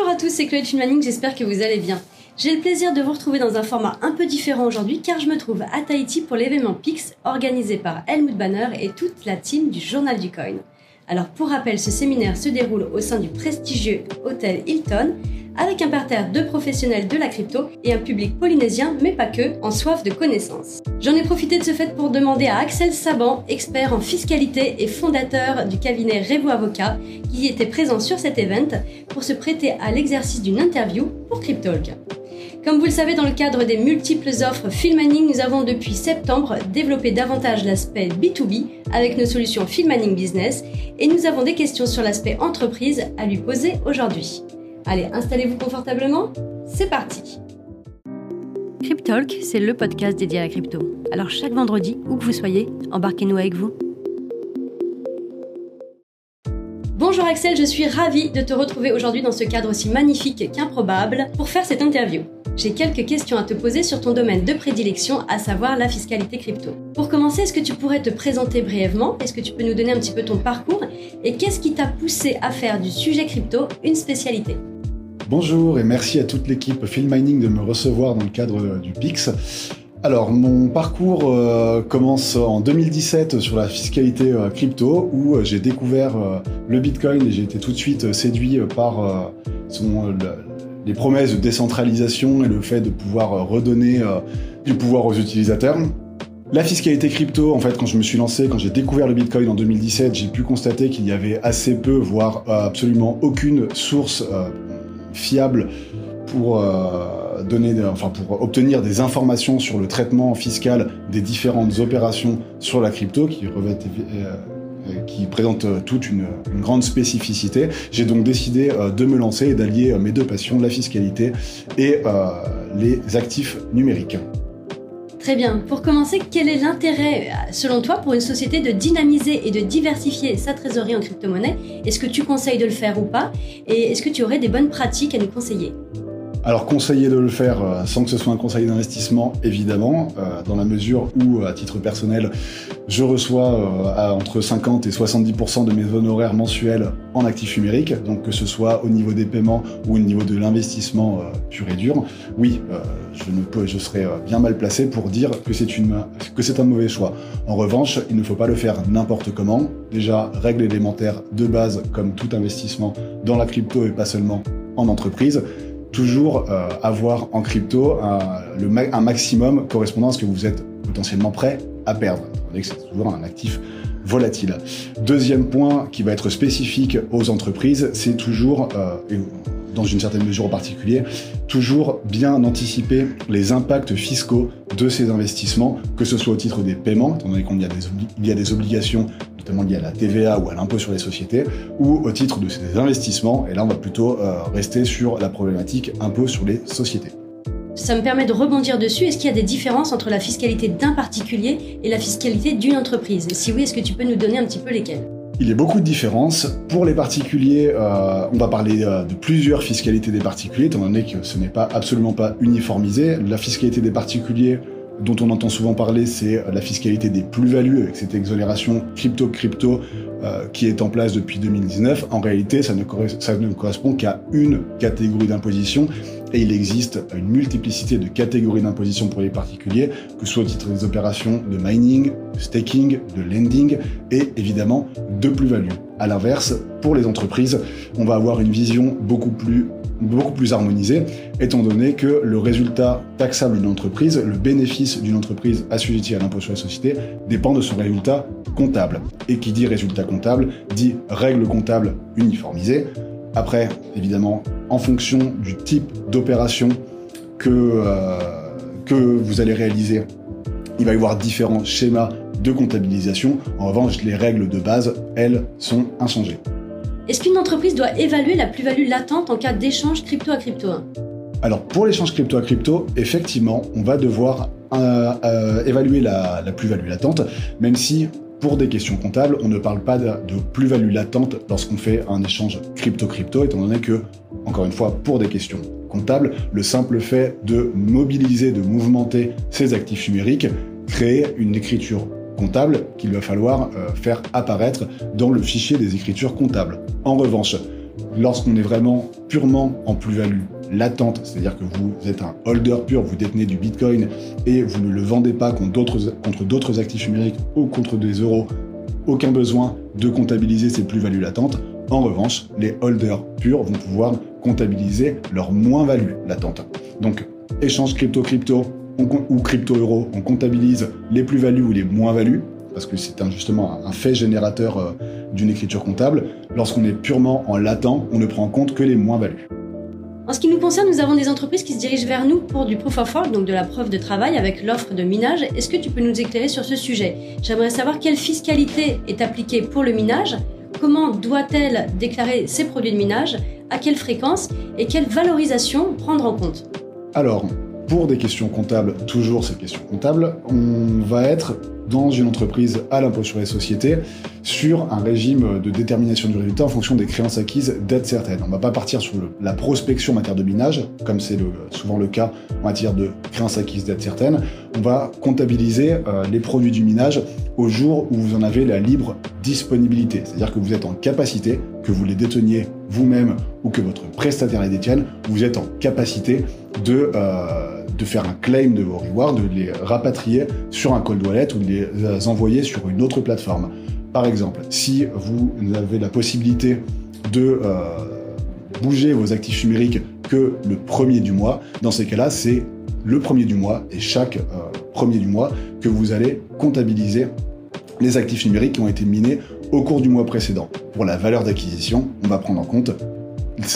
Bonjour à tous, c'est Chloé Filmaning, j'espère que vous allez bien. J'ai le plaisir de vous retrouver dans un format un peu différent aujourd'hui car je me trouve à Tahiti pour l'événement PIX organisé par Helmut Banner et toute la team du Journal du Coin. Alors pour rappel, ce séminaire se déroule au sein du prestigieux hôtel Hilton avec un parterre de professionnels de la crypto et un public polynésien, mais pas que, en soif de connaissances. J'en ai profité de ce fait pour demander à Axel Saban, expert en fiscalité et fondateur du cabinet Revo Avocat, qui était présent sur cet event, pour se prêter à l'exercice d'une interview pour Cryptalk. Comme vous le savez, dans le cadre des multiples offres Filmaning, nous avons depuis septembre développé davantage l'aspect B2B avec nos solutions Filmaning Business et nous avons des questions sur l'aspect entreprise à lui poser aujourd'hui. Allez, installez-vous confortablement, c'est parti Cryptalk, c'est le podcast dédié à la crypto. Alors chaque vendredi, où que vous soyez, embarquez-nous avec vous. Bonjour Axel, je suis ravie de te retrouver aujourd'hui dans ce cadre aussi magnifique qu'improbable pour faire cette interview. J'ai quelques questions à te poser sur ton domaine de prédilection, à savoir la fiscalité crypto. Pour commencer, est-ce que tu pourrais te présenter brièvement? Est-ce que tu peux nous donner un petit peu ton parcours? Et qu'est-ce qui t'a poussé à faire du sujet crypto une spécialité? Bonjour et merci à toute l'équipe Mining de me recevoir dans le cadre du PIX. Alors, mon parcours euh, commence en 2017 sur la fiscalité euh, crypto, où euh, j'ai découvert le Bitcoin et j'ai été tout de suite séduit par les promesses de décentralisation et le fait de pouvoir redonner du pouvoir aux utilisateurs. La fiscalité crypto, en fait, quand je me suis lancé, quand j'ai découvert le Bitcoin en 2017, j'ai pu constater qu'il y avait assez peu, voire absolument aucune source fiable pour euh, pour obtenir des informations sur le traitement fiscal des différentes opérations sur la crypto qui revêtent euh, qui présente toute une, grande spécificité. J'ai donc décidé euh, de me lancer et d'allier mes deux passions, la fiscalité et les actifs numériques. Très bien. Pour commencer, quel est l'intérêt, selon toi, pour une société de dynamiser et de diversifier sa trésorerie en crypto-monnaie? Est-ce que tu conseilles de le faire ou pas? Et est-ce que tu aurais des bonnes pratiques à nous conseiller? Alors conseiller de le faire euh, sans que ce soit un conseil d'investissement, évidemment, euh, dans la mesure où, à titre personnel, je reçois euh, entre 50 et 70% de mes honoraires mensuels en actifs numériques, donc que ce soit au niveau des paiements ou au niveau de l'investissement pur et dur. Oui, je, ne serais bien mal placé pour dire que c'est un mauvais choix. En revanche, il ne faut pas le faire n'importe comment. Déjà, règle élémentaire de base, comme tout investissement dans la crypto et pas seulement en entreprise toujours euh, avoir en crypto un, maximum correspondant à ce que vous êtes potentiellement prêt à perdre. C'est toujours un actif volatile. Deuxième point qui va être spécifique aux entreprises, c'est toujours, euh, dans une certaine mesure en particulier, toujours bien anticiper les impacts fiscaux de ces investissements, que ce soit au titre des paiements, étant donné qu'il y, a des obligations notamment liées à la TVA ou à l'impôt sur les sociétés, ou au titre de ces investissements, et là on va plutôt euh, rester sur la problématique impôt sur les sociétés. Ça me permet de rebondir dessus. Est-ce qu'il y a des différences entre la fiscalité d'un particulier et la fiscalité d'une entreprise? Si oui, est-ce que tu peux nous donner un petit peu lesquelles? Il y a beaucoup de différences. Pour les particuliers, euh, on va parler euh, de plusieurs fiscalités des particuliers, étant donné que ce n'est pas absolument pas uniformisé. La fiscalité des particuliers, dont on entend souvent parler, c'est la fiscalité des plus-values, avec cette exonération crypto-crypto euh, qui est en place depuis 2019. En réalité, ça ne correspond qu'à une catégorie d'imposition et il existe une multiplicité de catégories d'imposition pour les particuliers, que ce soit au titre des opérations de mining, de staking, de lending et évidemment de plus-value. À l'inverse, pour les entreprises, on va avoir une vision beaucoup plus beaucoup plus harmonisée, étant donné que le résultat taxable d'une entreprise, le bénéfice d'une entreprise assujettie à l'impôt sur la société, dépend de son résultat comptable. Et qui dit résultat comptable dit règle comptable uniformisée. Après, évidemment, en fonction du type d'opération que, euh, que vous allez réaliser, il va y avoir différents schémas de comptabilisation. En revanche, les règles de base, elles, sont inchangées. Est-ce qu'une entreprise doit évaluer la plus-value latente en cas d'échange crypto à crypto Alors, pour l'échange crypto à crypto, effectivement, on va devoir euh, euh, évaluer la, la plus-value latente, même si pour des questions comptables, on ne parle pas de, plus-value latente lorsqu'on fait un échange crypto-crypto, étant donné que, encore une fois, pour des questions comptables, le simple fait de mobiliser, de mouvementer ces actifs numériques crée une écriture comptable qu'il va falloir euh, faire apparaître dans le fichier des écritures comptables. En revanche, lorsqu'on est vraiment purement en plus-value latente, c'est-à-dire que vous êtes un holder pur, vous détenez du Bitcoin et vous ne le vendez pas contre d'autres actifs numériques ou contre des euros, aucun besoin de comptabiliser ces plus-values latentes. En revanche, les holders purs vont pouvoir comptabiliser leur moins-value latente. Donc, échange crypto-crypto ou crypto-euro, on comptabilise les plus-values ou les moins-values, parce que c'est justement un fait générateur euh, d'une écriture comptable. Lorsqu'on est purement en latent, on ne prend en compte que les moins-values. En ce qui nous concerne, nous avons des entreprises qui se dirigent vers nous pour du proof of work, donc de la preuve de travail avec l'offre de minage. Est-ce que tu peux nous éclairer sur ce sujet? J'aimerais savoir quelle fiscalité est appliquée pour le minage, comment doit-elle déclarer ses produits de minage, à quelle fréquence et quelle valorisation prendre en compte? Alors, pour des questions comptables, toujours ces questions comptables, on va être dans une entreprise à l'impôt sur les sociétés sur un régime de détermination du résultat en fonction des créances acquises d'être certaines. On ne va pas partir sur la prospection en matière de minage, comme c'est souvent le cas en matière de créances acquises d'être certaines. On va comptabiliser euh, les produits du minage au jour où vous en avez la libre disponibilité. C'est-à-dire que vous êtes en capacité, que vous les déteniez vous-même ou que votre prestataire les détienne, vous êtes en capacité de... Euh, faire un claim de vos rewards, de les rapatrier sur un cold wallet ou de les envoyer sur une autre plateforme. Par exemple, si vous avez la possibilité de euh, bouger vos actifs numériques que le premier du mois, dans ces cas-là, c'est le premier du mois et chaque euh, premier du mois que vous allez comptabiliser les actifs numériques qui ont été minés au cours du mois précédent. Pour la valeur d'acquisition, on va prendre en compte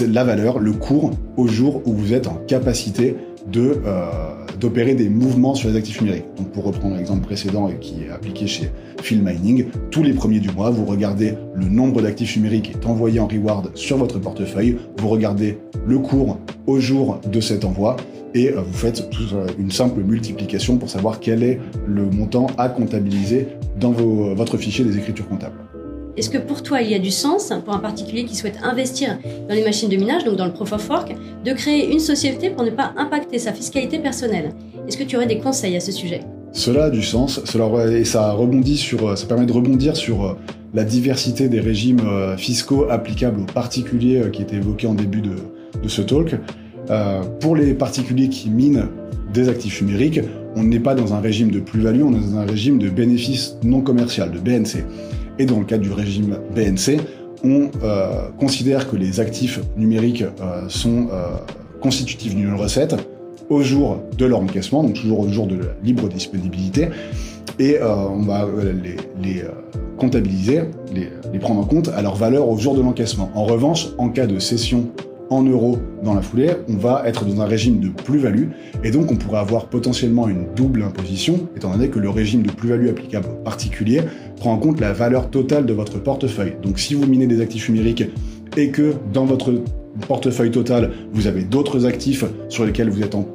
la valeur, le cours au jour où vous êtes en capacité de euh, d'opérer des mouvements sur les actifs numériques. Donc pour reprendre l'exemple précédent et qui est appliqué chez Phil Mining, tous les premiers du mois, vous regardez le nombre d'actifs numériques qui est envoyé en reward sur votre portefeuille, vous regardez le cours au jour de cet envoi et euh, vous faites euh, une simple multiplication pour savoir quel est le montant à comptabiliser dans votre fichier des écritures comptables. Est-ce que pour toi, il y a du sens, pour un particulier qui souhaite investir dans les machines de minage, donc dans le Proof of Work, de créer une société pour ne pas impacter sa fiscalité personnelle? Est-ce que tu aurais des conseils à ce sujet? Cela a du sens, et ça, rebondit sur, ça permet de rebondir sur euh, la diversité des régimes euh, fiscaux applicables aux particuliers euh, qui étaient évoqués en début de, ce talk. pour les particuliers qui minent des actifs numériques, on n'est pas dans un régime de plus-value, on est dans un régime de bénéfice non commercial, de BNC. Et dans le cadre du régime BNC, on euh, considère que les actifs numériques euh, sont euh, constitutifs d'une recette au jour de leur encaissement, donc toujours au jour de la libre disponibilité, et on va les, comptabiliser, les, les, prendre en compte à leur valeur au jour de l'encaissement. En revanche, en cas de cession en euros dans la foulée, on va être dans un régime de plus-value et donc on pourrait avoir potentiellement une double imposition, étant donné que le régime de plus-value applicable aux particuliers en compte la valeur totale de votre portefeuille. Donc si vous minez des actifs numériques et que dans votre portefeuille total, vous avez d'autres actifs sur lesquels vous êtes en,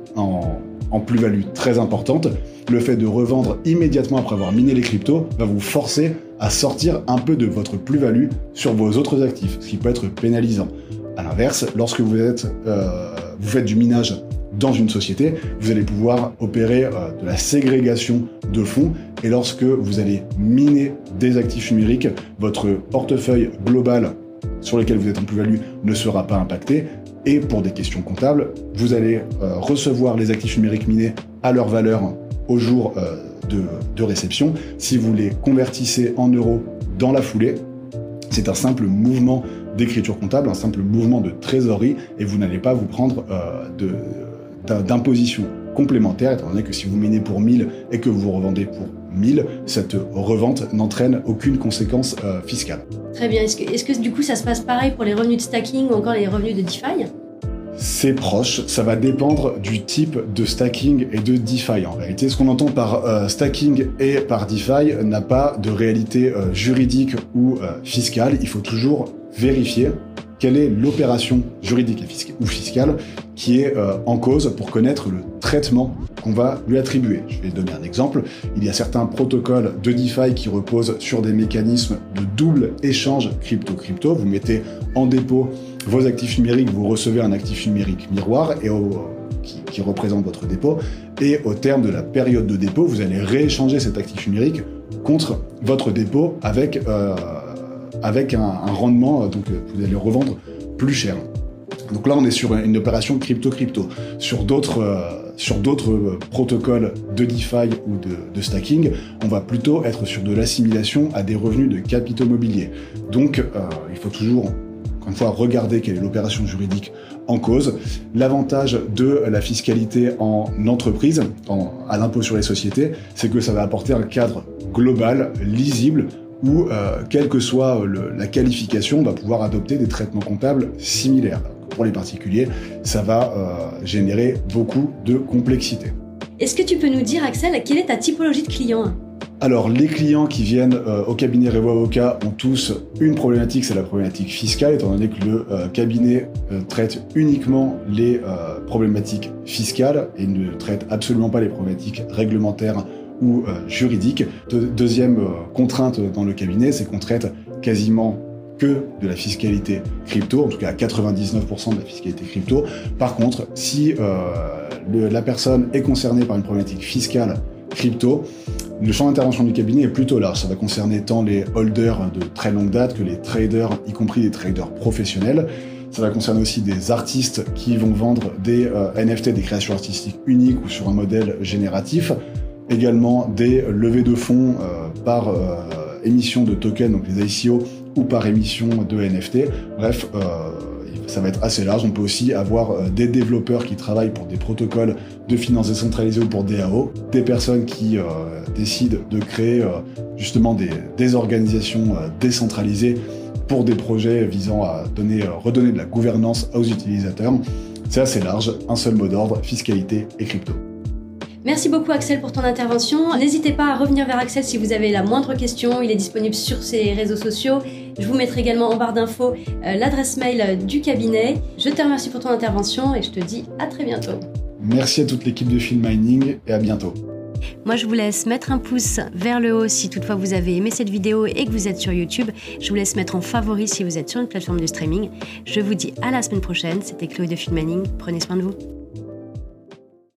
en plus-value très importante, le fait de revendre immédiatement après avoir miné les cryptos va vous forcer à sortir un peu de votre plus-value sur vos autres actifs, ce qui peut être pénalisant. À l'inverse, lorsque vous, êtes, euh, vous faites du minage dans une société, vous allez pouvoir opérer euh, de la ségrégation de fonds et lorsque vous allez miner des actifs numériques, votre portefeuille global sur lequel vous êtes en plus-value ne sera pas impacté et pour des questions comptables, vous allez euh, recevoir les actifs numériques minés à leur valeur au jour de, de réception. Si vous les convertissez en euros dans la foulée, c'est un simple mouvement d'écriture comptable, un simple mouvement de trésorerie, et vous n'allez pas vous prendre euh, d'imposition complémentaire, étant donné que si vous minez pour 1000 et que vous revendez pour 1000, cette revente n'entraîne aucune conséquence euh, fiscale. Très bien. Est-ce que, est que, du coup ça se passe pareil pour les revenus de stacking ou encore les revenus de DeFi? C'est proche, ça va dépendre du type de stacking et de DeFi. En réalité, ce qu'on entend par euh, stacking et par DeFi n'a pas de réalité juridique ou fiscale. Il faut toujours vérifier quelle est l'opération juridique ou fiscale qui est euh, en cause pour connaître le traitement qu'on va lui attribuer. Je vais donner un exemple. Il y a certains protocoles de DeFi qui reposent sur des mécanismes de double échange crypto-crypto. Vous mettez en dépôt vos actifs numériques, vous recevez un actif numérique miroir et qui, représente votre dépôt. Et au terme de la période de dépôt, vous allez rééchanger cet actif numérique contre votre dépôt avec... Euh, avec un, rendement, euh, donc euh, vous allez le revendre plus cher. Donc là, on est sur une opération crypto-crypto. Sur d'autres euh, protocoles de DeFi ou de, stacking, on va plutôt être sur de l'assimilation à des revenus de capitaux mobiliers. Donc, il faut toujours, encore une fois, regarder quelle est l'opération juridique en cause. L'avantage de la fiscalité en entreprise, à l'impôt sur les sociétés, c'est que ça va apporter un cadre global, lisible, où, quelle que soit la qualification, on va pouvoir adopter des traitements comptables similaires pour les particuliers, ça va euh, générer beaucoup de complexité. Est-ce que tu peux nous dire, Axel, quelle est ta typologie de clients alors, les clients qui viennent euh, au cabinet Revo Avocat ont tous une problématique, c'est la problématique fiscale, étant donné que le euh, cabinet traite uniquement les problématiques fiscales et ne traite absolument pas les problématiques réglementaires ou juridiques. deuxième contrainte dans le cabinet, c'est qu'on traite quasiment que de la fiscalité crypto, en tout cas à 99% de la fiscalité crypto. Par contre, si euh, la personne est concernée par une problématique fiscale crypto, le champ d'intervention du cabinet est plutôt large. Ça va concerner tant les holders de très longue date que les traders, y compris des traders professionnels. Ça va concerner aussi des artistes qui vont vendre des euh, NFT, des créations artistiques uniques ou sur un modèle génératif. Également des levées de fonds euh, par émission de tokens, donc les ICO, ou par émission de NFT. Bref, euh, ça va être assez large. On peut aussi avoir euh, des développeurs qui travaillent pour des protocoles de finances décentralisées ou pour DAO, des personnes qui euh, décident de créer justement des, des organisations décentralisées pour des projets visant à donner, redonner de la gouvernance aux utilisateurs. C'est assez large, un seul mot d'ordre, fiscalité et crypto. Merci beaucoup Axel pour ton intervention. N'hésitez pas à revenir vers Axel si vous avez la moindre question. Il est disponible sur ses réseaux sociaux. Je vous mettrai également en barre d'infos euh, l'adresse mail du cabinet. Je te remercie pour ton intervention et je te dis à très bientôt. Merci à toute l'équipe de Film Mining et à bientôt. Moi, je vous laisse mettre un pouce vers le haut si toutefois vous avez aimé cette vidéo et que vous êtes sur YouTube. Je vous laisse mettre en favori si vous êtes sur une plateforme de streaming. Je vous dis à la semaine prochaine. C'était Chloé de Film Mining. Prenez soin de vous.